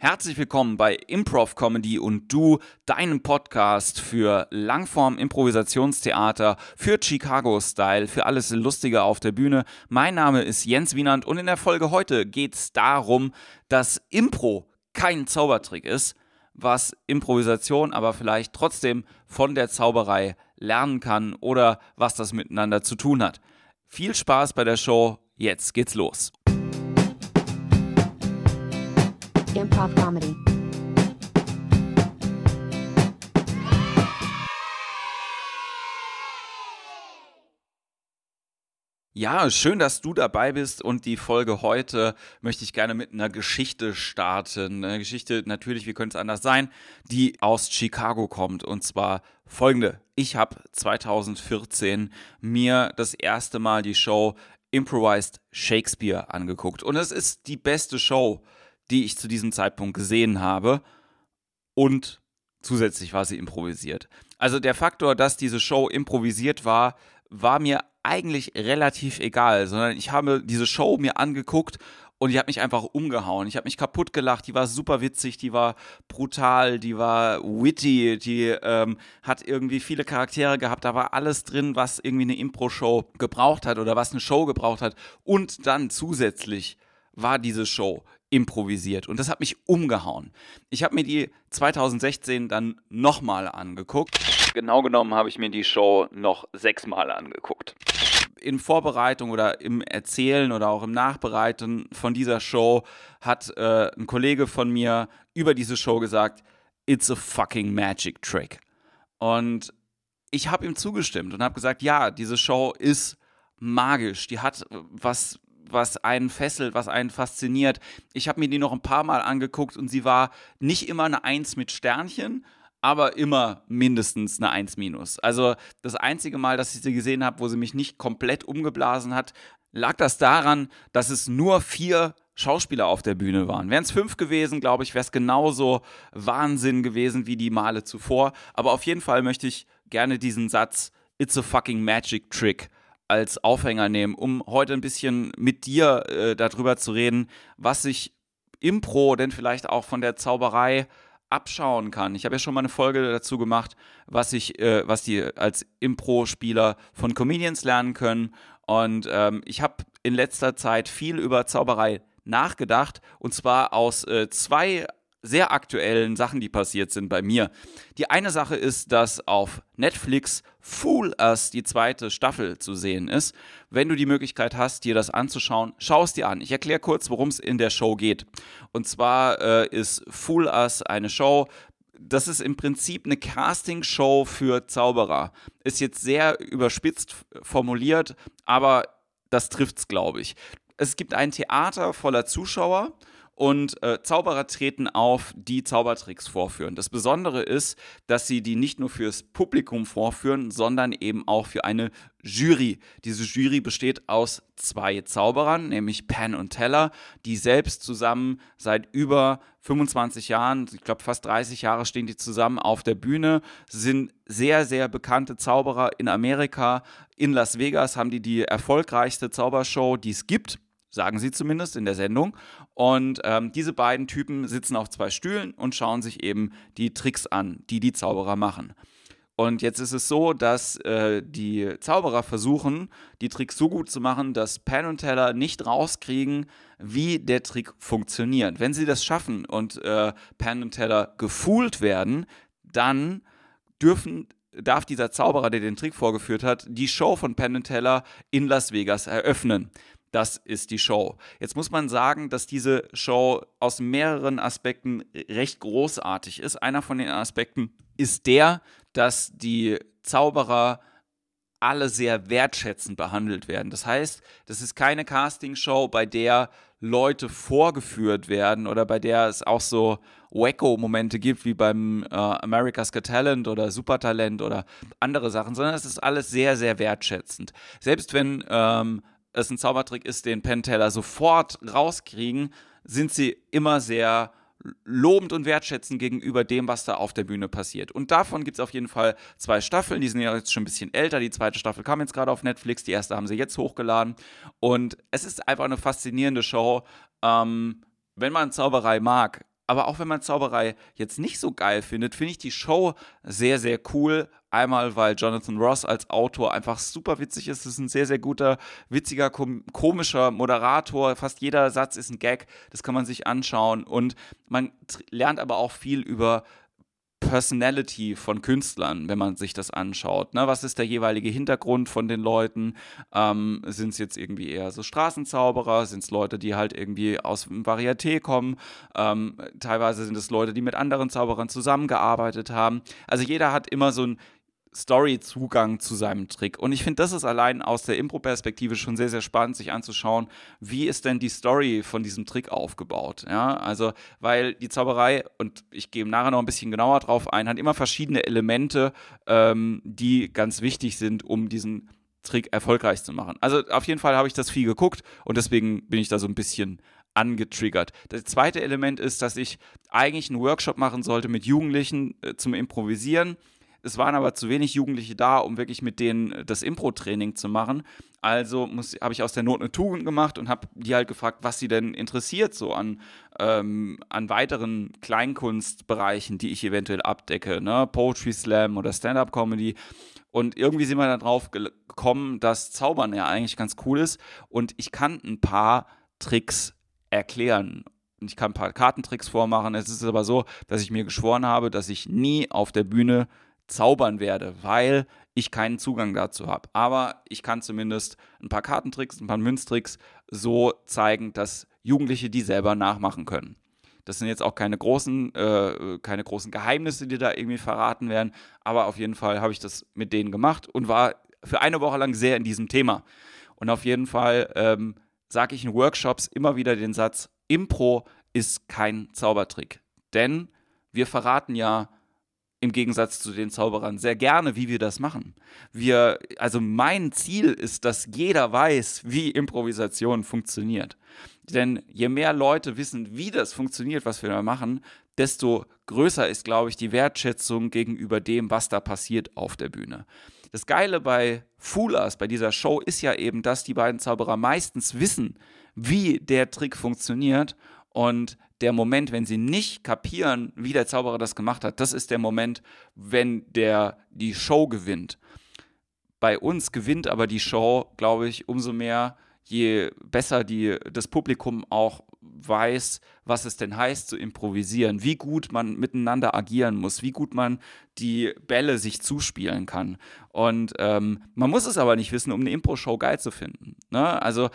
Herzlich willkommen bei Improv Comedy und Du, deinem Podcast für Langform Improvisationstheater, für Chicago Style, für alles Lustige auf der Bühne. Mein Name ist Jens Wienand und in der Folge heute geht es darum, dass Impro kein Zaubertrick ist, was Improvisation aber vielleicht trotzdem von der Zauberei lernen kann oder was das miteinander zu tun hat. Viel Spaß bei der Show, jetzt geht's los. Improv Comedy. Ja, schön, dass du dabei bist und die Folge heute möchte ich gerne mit einer Geschichte starten. Eine Geschichte natürlich, wie könnte es anders sein, die aus Chicago kommt und zwar folgende. Ich habe 2014 mir das erste Mal die Show Improvised Shakespeare angeguckt und es ist die beste Show, die ich zu diesem Zeitpunkt gesehen habe und zusätzlich war sie improvisiert. Also der Faktor, dass diese Show improvisiert war, war mir eigentlich relativ egal, sondern ich habe diese Show mir angeguckt und ich habe mich einfach umgehauen. Ich habe mich kaputt gelacht. Die war super witzig, die war brutal, die war witty, die ähm, hat irgendwie viele Charaktere gehabt. Da war alles drin, was irgendwie eine Impro-Show gebraucht hat oder was eine Show gebraucht hat. Und dann zusätzlich war diese Show improvisiert und das hat mich umgehauen. Ich habe mir die 2016 dann nochmal angeguckt. Genau genommen habe ich mir die Show noch sechsmal angeguckt. In Vorbereitung oder im Erzählen oder auch im Nachbereiten von dieser Show hat äh, ein Kollege von mir über diese Show gesagt, it's a fucking magic trick. Und ich habe ihm zugestimmt und habe gesagt, ja, diese Show ist magisch. Die hat was was einen fesselt, was einen fasziniert. Ich habe mir die noch ein paar Mal angeguckt und sie war nicht immer eine Eins mit Sternchen, aber immer mindestens eine 1 minus. Also das einzige Mal, dass ich sie gesehen habe, wo sie mich nicht komplett umgeblasen hat, lag das daran, dass es nur vier Schauspieler auf der Bühne waren. Wären es fünf gewesen, glaube ich, wäre es genauso Wahnsinn gewesen wie die Male zuvor. Aber auf jeden Fall möchte ich gerne diesen Satz It's a fucking magic trick als Aufhänger nehmen, um heute ein bisschen mit dir äh, darüber zu reden, was sich Impro denn vielleicht auch von der Zauberei abschauen kann. Ich habe ja schon mal eine Folge dazu gemacht, was ich, äh, was die als Impro-Spieler von Comedians lernen können. Und ähm, ich habe in letzter Zeit viel über Zauberei nachgedacht und zwar aus äh, zwei sehr aktuellen Sachen, die passiert sind bei mir. Die eine Sache ist, dass auf Netflix Fool Us die zweite Staffel zu sehen ist. Wenn du die Möglichkeit hast, dir das anzuschauen, schau es dir an. Ich erkläre kurz, worum es in der Show geht. Und zwar äh, ist Fool Us eine Show, das ist im Prinzip eine Casting-Show für Zauberer. Ist jetzt sehr überspitzt formuliert, aber das trifft's, glaube ich. Es gibt ein Theater voller Zuschauer und äh, Zauberer treten auf, die Zaubertricks vorführen. Das Besondere ist, dass sie die nicht nur fürs Publikum vorführen, sondern eben auch für eine Jury. Diese Jury besteht aus zwei Zauberern, nämlich Penn und Teller, die selbst zusammen seit über 25 Jahren, ich glaube fast 30 Jahre stehen die zusammen auf der Bühne, sind sehr, sehr bekannte Zauberer in Amerika. In Las Vegas haben die die erfolgreichste Zaubershow, die es gibt sagen sie zumindest in der Sendung. Und ähm, diese beiden Typen sitzen auf zwei Stühlen und schauen sich eben die Tricks an, die die Zauberer machen. Und jetzt ist es so, dass äh, die Zauberer versuchen, die Tricks so gut zu machen, dass Penn und Teller nicht rauskriegen, wie der Trick funktioniert. Wenn sie das schaffen und äh, Penn und Teller gefühlt werden, dann dürfen darf dieser Zauberer, der den Trick vorgeführt hat, die Show von Penn Teller in Las Vegas eröffnen. Das ist die Show. Jetzt muss man sagen, dass diese Show aus mehreren Aspekten recht großartig ist. Einer von den Aspekten ist der, dass die Zauberer alle sehr wertschätzend behandelt werden. Das heißt, das ist keine Castingshow, bei der Leute vorgeführt werden oder bei der es auch so Wacko-Momente gibt, wie beim äh, America's Got Talent oder Supertalent oder andere Sachen, sondern es ist alles sehr, sehr wertschätzend. Selbst wenn ähm, es ein Zaubertrick ist, den Penteller sofort rauskriegen, sind sie immer sehr lobend und wertschätzend gegenüber dem, was da auf der Bühne passiert. Und davon gibt es auf jeden Fall zwei Staffeln, die sind ja jetzt schon ein bisschen älter. Die zweite Staffel kam jetzt gerade auf Netflix, die erste haben sie jetzt hochgeladen. Und es ist einfach eine faszinierende Show. Ähm, wenn man Zauberei mag, aber auch wenn man Zauberei jetzt nicht so geil findet, finde ich die Show sehr, sehr cool. Einmal, weil Jonathan Ross als Autor einfach super witzig ist. Es ist ein sehr, sehr guter, witziger, kom komischer Moderator. Fast jeder Satz ist ein Gag. Das kann man sich anschauen. Und man lernt aber auch viel über Personality von Künstlern, wenn man sich das anschaut. Ne? Was ist der jeweilige Hintergrund von den Leuten? Ähm, sind es jetzt irgendwie eher so Straßenzauberer? Sind es Leute, die halt irgendwie aus dem Varieté kommen? Ähm, teilweise sind es Leute, die mit anderen Zauberern zusammengearbeitet haben. Also jeder hat immer so ein Story-Zugang zu seinem Trick. Und ich finde, das ist allein aus der Impro-Perspektive schon sehr, sehr spannend, sich anzuschauen, wie ist denn die Story von diesem Trick aufgebaut. Ja, also, weil die Zauberei, und ich gehe nachher noch ein bisschen genauer drauf ein, hat immer verschiedene Elemente, ähm, die ganz wichtig sind, um diesen Trick erfolgreich zu machen. Also, auf jeden Fall habe ich das viel geguckt und deswegen bin ich da so ein bisschen angetriggert. Das zweite Element ist, dass ich eigentlich einen Workshop machen sollte mit Jugendlichen äh, zum Improvisieren es waren aber zu wenig Jugendliche da, um wirklich mit denen äh, das Impro-Training zu machen. Also habe ich aus der Not eine Tugend gemacht und habe die halt gefragt, was sie denn interessiert, so an, ähm, an weiteren Kleinkunstbereichen, die ich eventuell abdecke, ne? Poetry Slam oder Stand-up-Comedy. Und irgendwie sind wir dann drauf gekommen, dass Zaubern ja eigentlich ganz cool ist. Und ich kann ein paar Tricks erklären ich kann ein paar Kartentricks vormachen. Es ist aber so, dass ich mir geschworen habe, dass ich nie auf der Bühne zaubern werde, weil ich keinen Zugang dazu habe. Aber ich kann zumindest ein paar Kartentricks, ein paar Münztricks so zeigen, dass Jugendliche die selber nachmachen können. Das sind jetzt auch keine großen, äh, keine großen Geheimnisse, die da irgendwie verraten werden, aber auf jeden Fall habe ich das mit denen gemacht und war für eine Woche lang sehr in diesem Thema. Und auf jeden Fall ähm, sage ich in Workshops immer wieder den Satz, Impro ist kein Zaubertrick. Denn wir verraten ja im Gegensatz zu den Zauberern sehr gerne, wie wir das machen. Wir, also mein Ziel ist, dass jeder weiß, wie Improvisation funktioniert. Denn je mehr Leute wissen, wie das funktioniert, was wir da machen, desto größer ist, glaube ich, die Wertschätzung gegenüber dem, was da passiert auf der Bühne. Das Geile bei Foolers, bei dieser Show, ist ja eben, dass die beiden Zauberer meistens wissen, wie der Trick funktioniert und der Moment, wenn sie nicht kapieren, wie der Zauberer das gemacht hat, das ist der Moment, wenn der die Show gewinnt. Bei uns gewinnt aber die Show, glaube ich, umso mehr, je besser die, das Publikum auch weiß, was es denn heißt zu improvisieren, wie gut man miteinander agieren muss, wie gut man die Bälle sich zuspielen kann. Und ähm, man muss es aber nicht wissen, um eine Impro-Show geil zu finden. Ne? Also,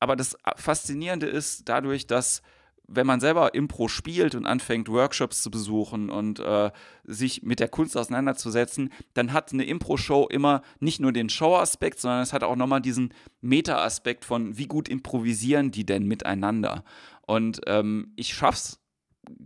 aber das Faszinierende ist dadurch, dass wenn man selber Impro spielt und anfängt, Workshops zu besuchen und äh, sich mit der Kunst auseinanderzusetzen, dann hat eine Impro-Show immer nicht nur den Show-Aspekt, sondern es hat auch nochmal diesen Meta-Aspekt von, wie gut improvisieren die denn miteinander. Und ähm, ich schaff's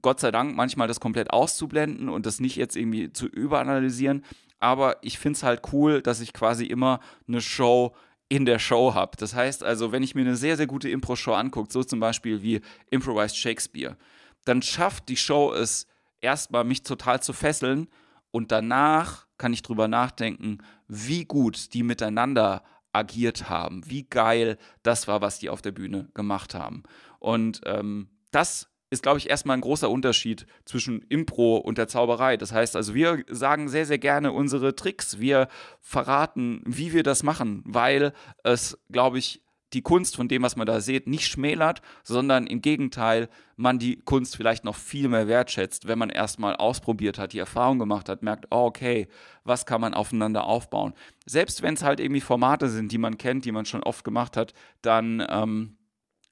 Gott sei Dank manchmal das komplett auszublenden und das nicht jetzt irgendwie zu überanalysieren. Aber ich finde es halt cool, dass ich quasi immer eine Show in der Show habe. Das heißt also, wenn ich mir eine sehr, sehr gute Impro-Show angucke, so zum Beispiel wie Improvised Shakespeare, dann schafft die Show es erstmal, mich total zu fesseln und danach kann ich drüber nachdenken, wie gut die miteinander agiert haben, wie geil das war, was die auf der Bühne gemacht haben. Und ähm, das ist, glaube ich, erstmal ein großer Unterschied zwischen Impro und der Zauberei. Das heißt also, wir sagen sehr, sehr gerne unsere Tricks. Wir verraten, wie wir das machen, weil es, glaube ich, die Kunst von dem, was man da sieht, nicht schmälert, sondern im Gegenteil, man die Kunst vielleicht noch viel mehr wertschätzt, wenn man erstmal ausprobiert hat, die Erfahrung gemacht hat, merkt, oh, okay, was kann man aufeinander aufbauen. Selbst wenn es halt irgendwie Formate sind, die man kennt, die man schon oft gemacht hat, dann ähm,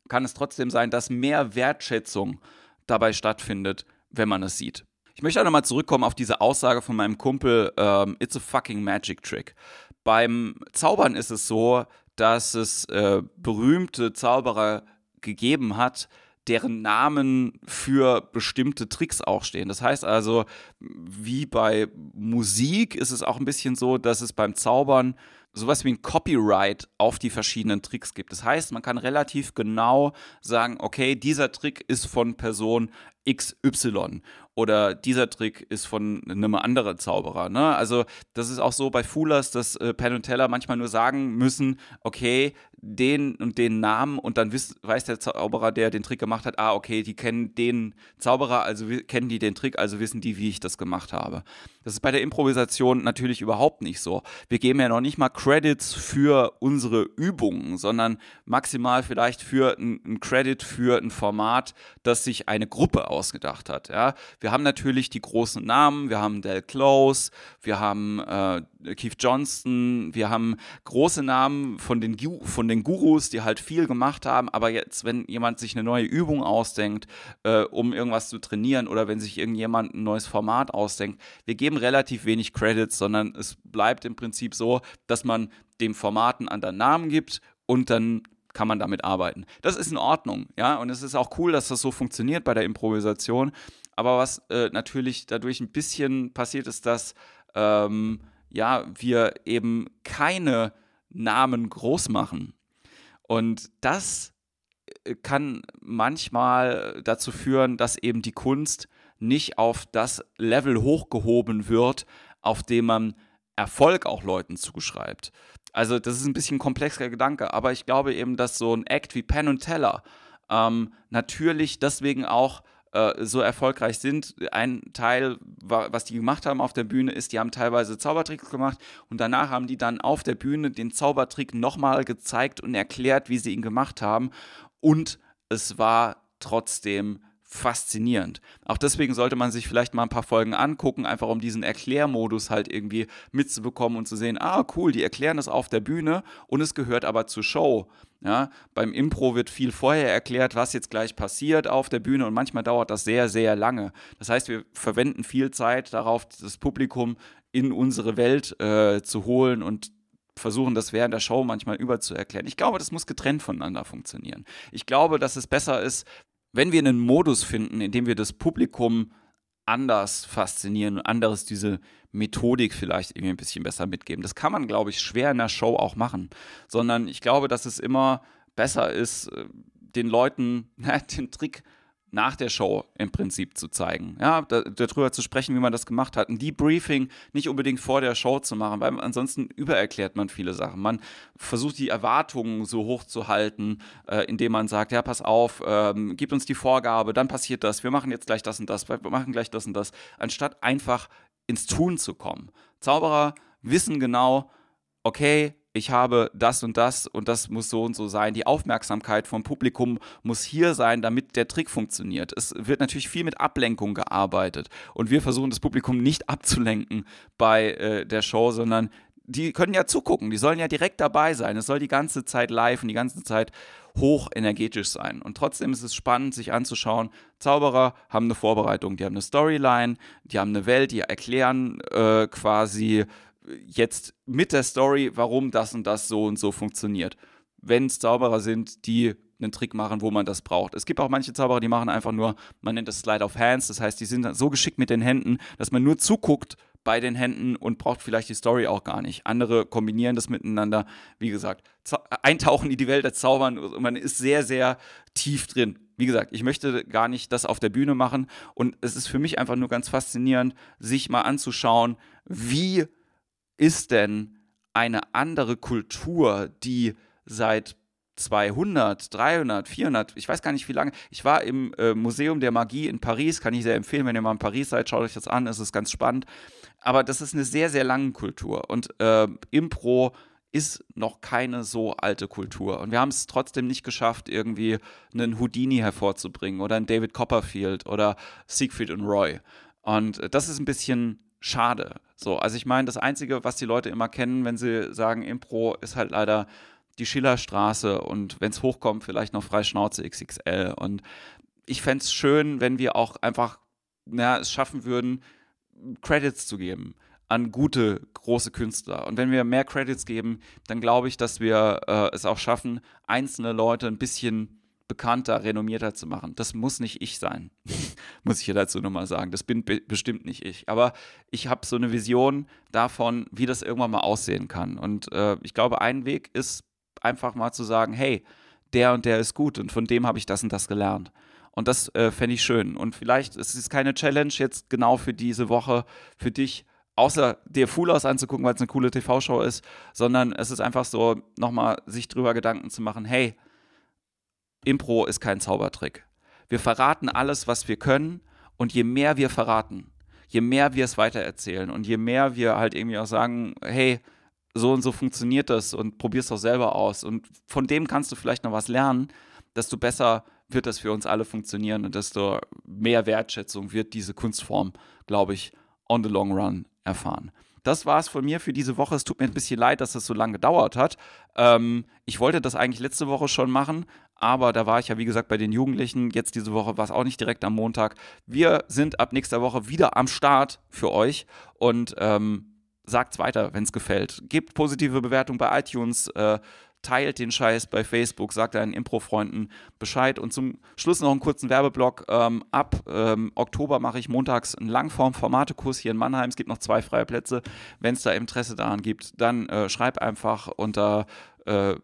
kann es trotzdem sein, dass mehr Wertschätzung dabei stattfindet, wenn man es sieht. Ich möchte auch nochmal zurückkommen auf diese Aussage von meinem Kumpel, ähm, it's a fucking magic trick. Beim Zaubern ist es so, dass es äh, berühmte Zauberer gegeben hat, deren Namen für bestimmte Tricks auch stehen. Das heißt also, wie bei Musik ist es auch ein bisschen so, dass es beim Zaubern sowas wie ein Copyright auf die verschiedenen Tricks gibt. Das heißt, man kann relativ genau sagen, okay, dieser Trick ist von Person XY oder dieser Trick ist von einem anderen Zauberer. Ne? Also das ist auch so bei Foolers, dass äh, Penn und Teller manchmal nur sagen müssen, okay, den und den Namen und dann wiss, weiß der Zauberer, der den Trick gemacht hat, ah, okay, die kennen den Zauberer, also kennen die den Trick, also wissen die, wie ich das gemacht habe. Das ist bei der Improvisation natürlich überhaupt nicht so. Wir geben ja noch nicht mal Credits für unsere Übungen, sondern maximal vielleicht für ein Credit für ein Format, das sich eine Gruppe ausgedacht hat. Ja? Wir haben natürlich die großen Namen, wir haben Del Close, wir haben äh, Keith Johnston, wir haben große Namen von den, von den Gurus, die halt viel gemacht haben, aber jetzt, wenn jemand sich eine neue Übung ausdenkt, äh, um irgendwas zu trainieren oder wenn sich irgendjemand ein neues Format ausdenkt, wir geben relativ wenig Credits, sondern es bleibt im Prinzip so, dass man dem Format einen anderen Namen gibt und dann kann man damit arbeiten. Das ist in Ordnung, ja, und es ist auch cool, dass das so funktioniert bei der Improvisation. Aber was äh, natürlich dadurch ein bisschen passiert ist, dass ähm, ja, wir eben keine Namen groß machen. Und das äh, kann manchmal dazu führen, dass eben die Kunst nicht auf das Level hochgehoben wird, auf dem man Erfolg auch Leuten zuschreibt. Also das ist ein bisschen ein komplexer Gedanke, aber ich glaube eben, dass so ein Act wie Penn und Teller ähm, natürlich deswegen auch äh, so erfolgreich sind. Ein Teil, was die gemacht haben auf der Bühne, ist, die haben teilweise Zaubertricks gemacht und danach haben die dann auf der Bühne den Zaubertrick nochmal gezeigt und erklärt, wie sie ihn gemacht haben. Und es war trotzdem faszinierend. Auch deswegen sollte man sich vielleicht mal ein paar Folgen angucken, einfach um diesen Erklärmodus halt irgendwie mitzubekommen und zu sehen, ah cool, die erklären das auf der Bühne und es gehört aber zur Show. Ja, beim Impro wird viel vorher erklärt, was jetzt gleich passiert auf der Bühne und manchmal dauert das sehr, sehr lange. Das heißt, wir verwenden viel Zeit darauf, das Publikum in unsere Welt äh, zu holen und versuchen, das während der Show manchmal überzuerklären. Ich glaube, das muss getrennt voneinander funktionieren. Ich glaube, dass es besser ist, wenn wir einen Modus finden, in dem wir das Publikum anders faszinieren und anderes diese Methodik vielleicht irgendwie ein bisschen besser mitgeben. Das kann man, glaube ich, schwer in der Show auch machen, sondern ich glaube, dass es immer besser ist, äh, den Leuten na, den Trick nach der Show im Prinzip zu zeigen. Ja, da, darüber zu sprechen, wie man das gemacht hat. Ein Debriefing nicht unbedingt vor der Show zu machen, weil ansonsten übererklärt man viele Sachen. Man versucht die Erwartungen so hoch zu halten, äh, indem man sagt, ja, pass auf, ähm, gib uns die Vorgabe, dann passiert das, wir machen jetzt gleich das und das, wir machen gleich das und das, anstatt einfach ins Tun zu kommen. Zauberer wissen genau, okay, ich habe das und das und das muss so und so sein. Die Aufmerksamkeit vom Publikum muss hier sein, damit der Trick funktioniert. Es wird natürlich viel mit Ablenkung gearbeitet und wir versuchen das Publikum nicht abzulenken bei äh, der Show, sondern die können ja zugucken, die sollen ja direkt dabei sein. Es soll die ganze Zeit live und die ganze Zeit hoch energetisch sein. Und trotzdem ist es spannend, sich anzuschauen. Zauberer haben eine Vorbereitung, die haben eine Storyline, die haben eine Welt, die erklären äh, quasi jetzt mit der Story, warum das und das so und so funktioniert. Wenn es Zauberer sind, die einen Trick machen, wo man das braucht. Es gibt auch manche Zauberer, die machen einfach nur, man nennt das Slide of Hands, das heißt, die sind so geschickt mit den Händen, dass man nur zuguckt bei den Händen und braucht vielleicht die Story auch gar nicht. Andere kombinieren das miteinander. Wie gesagt, eintauchen in die Welt der Zaubern und man ist sehr, sehr tief drin. Wie gesagt, ich möchte gar nicht das auf der Bühne machen und es ist für mich einfach nur ganz faszinierend, sich mal anzuschauen, wie ist denn eine andere Kultur, die seit 200, 300, 400, ich weiß gar nicht wie lange. Ich war im äh, Museum der Magie in Paris, kann ich sehr empfehlen, wenn ihr mal in Paris seid, schaut euch das an, es ist ganz spannend. Aber das ist eine sehr, sehr lange Kultur und äh, Impro ist noch keine so alte Kultur. Und wir haben es trotzdem nicht geschafft, irgendwie einen Houdini hervorzubringen oder einen David Copperfield oder Siegfried und Roy. Und äh, das ist ein bisschen schade. So, also ich meine, das Einzige, was die Leute immer kennen, wenn sie sagen Impro, ist halt leider die Schillerstraße und wenn es hochkommt, vielleicht noch Freischnauze XXL. Und ich fände es schön, wenn wir auch einfach na, es schaffen würden, Credits zu geben an gute, große Künstler. Und wenn wir mehr Credits geben, dann glaube ich, dass wir äh, es auch schaffen, einzelne Leute ein bisschen bekannter, renommierter zu machen. Das muss nicht ich sein, muss ich hier dazu nochmal sagen. Das bin be bestimmt nicht ich. Aber ich habe so eine Vision davon, wie das irgendwann mal aussehen kann. Und äh, ich glaube, ein Weg ist einfach mal zu sagen, hey, der und der ist gut und von dem habe ich das und das gelernt. Und das äh, fände ich schön. Und vielleicht es ist es keine Challenge jetzt genau für diese Woche für dich, außer dir Full aus anzugucken, weil es eine coole TV-Show ist, sondern es ist einfach so, nochmal sich drüber Gedanken zu machen, hey, Impro ist kein Zaubertrick. Wir verraten alles, was wir können und je mehr wir verraten, je mehr wir es weitererzählen und je mehr wir halt irgendwie auch sagen, hey, so und so funktioniert das und probier's doch selber aus und von dem kannst du vielleicht noch was lernen, desto besser wird das für uns alle funktionieren und desto mehr Wertschätzung wird diese Kunstform, glaube ich, on the long run erfahren. Das war es von mir für diese Woche. Es tut mir ein bisschen leid, dass es das so lange gedauert hat. Ähm, ich wollte das eigentlich letzte Woche schon machen, aber da war ich ja, wie gesagt, bei den Jugendlichen. Jetzt diese Woche war es auch nicht direkt am Montag. Wir sind ab nächster Woche wieder am Start für euch und ähm, sagt's weiter, wenn es gefällt. Gebt positive Bewertungen bei iTunes. Äh, teilt den Scheiß bei Facebook, sagt deinen Impro-Freunden Bescheid. Und zum Schluss noch einen kurzen Werbeblock. Ähm, ab ähm, Oktober mache ich montags einen Langform-Formatekurs hier in Mannheim. Es gibt noch zwei freie Plätze. Wenn es da Interesse daran gibt, dann äh, schreib einfach unter äh,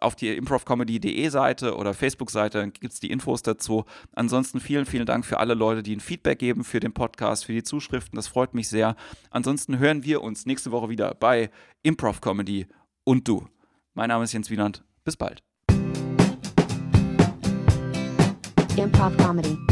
auf die improvcomedy.de Seite oder Facebook-Seite, gibt es die Infos dazu. Ansonsten vielen, vielen Dank für alle Leute, die ein Feedback geben für den Podcast, für die Zuschriften. Das freut mich sehr. Ansonsten hören wir uns nächste Woche wieder bei Improv Comedy und du. Mein Name ist Jens Wieland. Bis bald. Improv Comedy.